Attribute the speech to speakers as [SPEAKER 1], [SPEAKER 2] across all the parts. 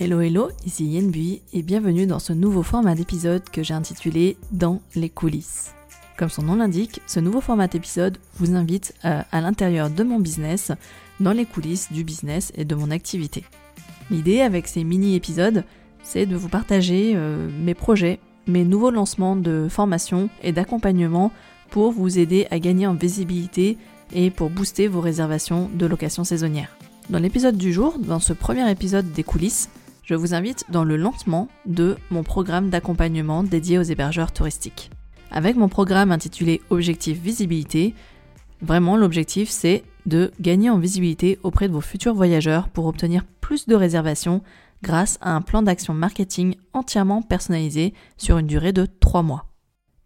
[SPEAKER 1] Hello hello, ici Yenbui et bienvenue dans ce nouveau format d'épisode que j'ai intitulé Dans les coulisses. Comme son nom l'indique, ce nouveau format d'épisode vous invite à, à l'intérieur de mon business, dans les coulisses du business et de mon activité. L'idée avec ces mini-épisodes, c'est de vous partager euh, mes projets, mes nouveaux lancements de formation et d'accompagnement pour vous aider à gagner en visibilité et pour booster vos réservations de location saisonnière. Dans l'épisode du jour, dans ce premier épisode des coulisses, je vous invite dans le lancement de mon programme d'accompagnement dédié aux hébergeurs touristiques. Avec mon programme intitulé Objectif Visibilité, vraiment l'objectif c'est de gagner en visibilité auprès de vos futurs voyageurs pour obtenir plus de réservations grâce à un plan d'action marketing entièrement personnalisé sur une durée de 3 mois.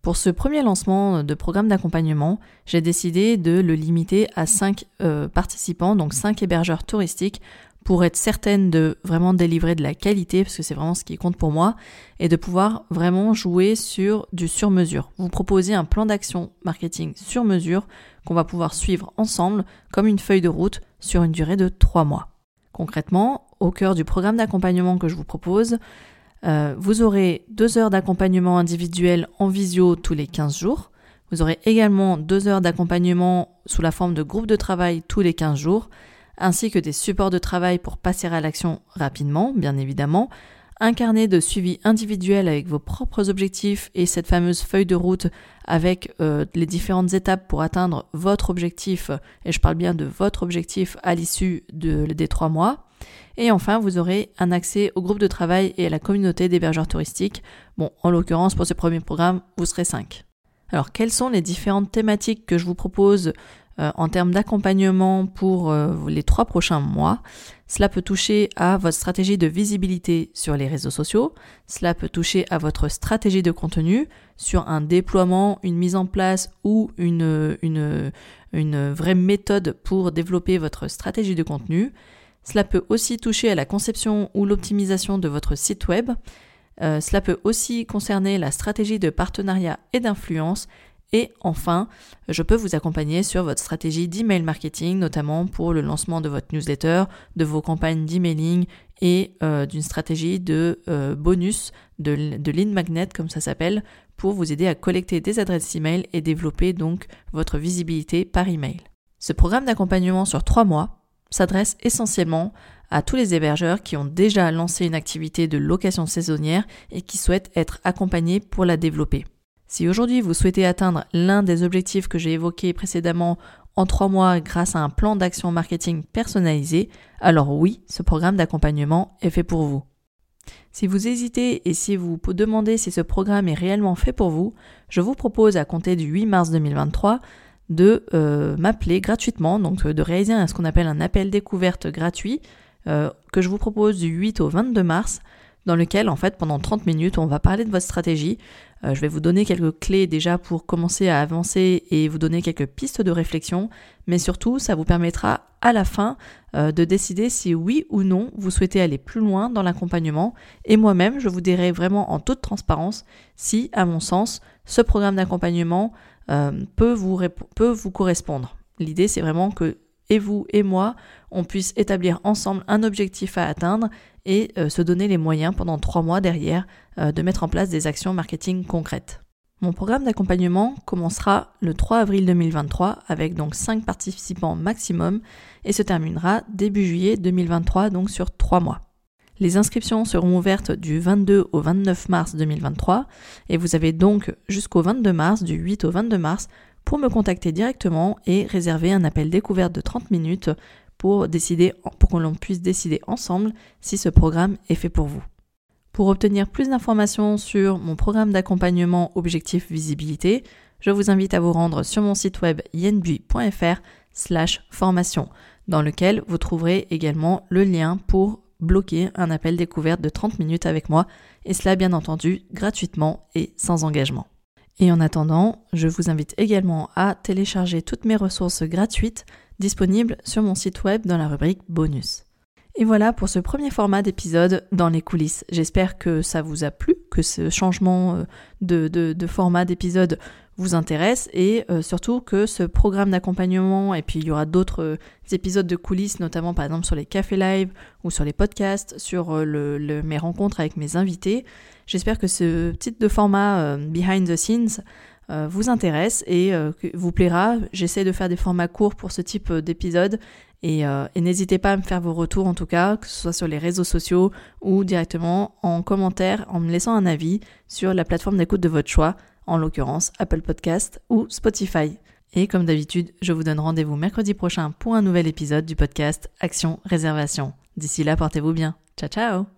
[SPEAKER 1] Pour ce premier lancement de programme d'accompagnement, j'ai décidé de le limiter à 5 euh, participants, donc 5 hébergeurs touristiques pour être certaine de vraiment délivrer de la qualité, parce que c'est vraiment ce qui compte pour moi, et de pouvoir vraiment jouer sur du sur-mesure. Vous proposez un plan d'action marketing sur mesure qu'on va pouvoir suivre ensemble comme une feuille de route sur une durée de 3 mois. Concrètement, au cœur du programme d'accompagnement que je vous propose, euh, vous aurez 2 heures d'accompagnement individuel en visio tous les 15 jours. Vous aurez également 2 heures d'accompagnement sous la forme de groupe de travail tous les 15 jours ainsi que des supports de travail pour passer à l'action rapidement, bien évidemment, un carnet de suivi individuel avec vos propres objectifs et cette fameuse feuille de route avec euh, les différentes étapes pour atteindre votre objectif, et je parle bien de votre objectif à l'issue de, des trois mois. Et enfin, vous aurez un accès au groupe de travail et à la communauté d'hébergeurs touristiques. Bon, en l'occurrence, pour ce premier programme, vous serez 5. Alors, quelles sont les différentes thématiques que je vous propose euh, en termes d'accompagnement pour euh, les trois prochains mois. Cela peut toucher à votre stratégie de visibilité sur les réseaux sociaux, cela peut toucher à votre stratégie de contenu sur un déploiement, une mise en place ou une, vraie méthode pour développer votre stratégie de contenu. Cela peut aussi toucher à la conception ou l'optimisation de votre site web. Euh, cela peut aussi concerner la stratégie de partenariat et d'influence et enfin, je peux vous accompagner sur votre stratégie d'email marketing, notamment pour le lancement de votre newsletter, de vos campagnes d'emailing et euh, d'une stratégie de euh, bonus, de, de lead magnet comme ça s'appelle, pour vous aider à collecter des adresses email et développer donc votre visibilité par email. Ce programme d'accompagnement sur trois mois s'adresse essentiellement à tous les hébergeurs qui ont déjà lancé une activité de location saisonnière et qui souhaitent être accompagnés pour la développer. Si aujourd'hui vous souhaitez atteindre l'un des objectifs que j'ai évoqués précédemment en trois mois grâce à un plan d'action marketing personnalisé, alors oui, ce programme d'accompagnement est fait pour vous. Si vous hésitez et si vous demandez si ce programme est réellement fait pour vous, je vous propose à compter du 8 mars 2023 de euh, m'appeler gratuitement, donc euh, de réaliser ce qu'on appelle un appel découverte gratuit euh, que je vous propose du 8 au 22 mars dans lequel en fait pendant 30 minutes on va parler de votre stratégie, euh, je vais vous donner quelques clés déjà pour commencer à avancer et vous donner quelques pistes de réflexion, mais surtout ça vous permettra à la fin euh, de décider si oui ou non vous souhaitez aller plus loin dans l'accompagnement. Et moi-même je vous dirai vraiment en toute transparence si à mon sens ce programme d'accompagnement euh, peut, vous peut vous correspondre. L'idée c'est vraiment que et vous et moi, on puisse établir ensemble un objectif à atteindre et euh, se donner les moyens pendant trois mois derrière euh, de mettre en place des actions marketing concrètes. Mon programme d'accompagnement commencera le 3 avril 2023 avec donc 5 participants maximum et se terminera début juillet 2023 donc sur 3 mois. Les inscriptions seront ouvertes du 22 au 29 mars 2023 et vous avez donc jusqu'au 22 mars, du 8 au 22 mars, pour me contacter directement et réserver un appel découverte de 30 minutes pour décider, pour que l'on puisse décider ensemble si ce programme est fait pour vous. Pour obtenir plus d'informations sur mon programme d'accompagnement Objectif Visibilité, je vous invite à vous rendre sur mon site web yenbui.fr slash formation, dans lequel vous trouverez également le lien pour bloquer un appel découverte de 30 minutes avec moi, et cela bien entendu gratuitement et sans engagement. Et en attendant, je vous invite également à télécharger toutes mes ressources gratuites disponibles sur mon site web dans la rubrique bonus. Et voilà pour ce premier format d'épisode dans les coulisses. J'espère que ça vous a plu, que ce changement euh, de, de, format d'épisode vous intéresse et euh, surtout que ce programme d'accompagnement et puis il y aura d'autres euh, épisodes de coulisses notamment par exemple sur les cafés live ou sur les podcasts sur le, mes rencontres avec mes invités. J'espère que ce type de format behind the scenes vous intéresse et vous plaira j'essaie de faire des formats courts pour ce type d'épisode et, et n'hésitez pas à me faire vos retours en tout cas que ce soit sur les réseaux sociaux ou directement en commentaire en me laissant un avis sur la plateforme d'écoute de votre choix en l'occurrence Apple Podcast ou Spotify. Et comme d'habitude, je vous donne rendez-vous mercredi prochain pour un nouvel épisode du podcast Action Réservation. D'ici là, portez-vous bien. Ciao ciao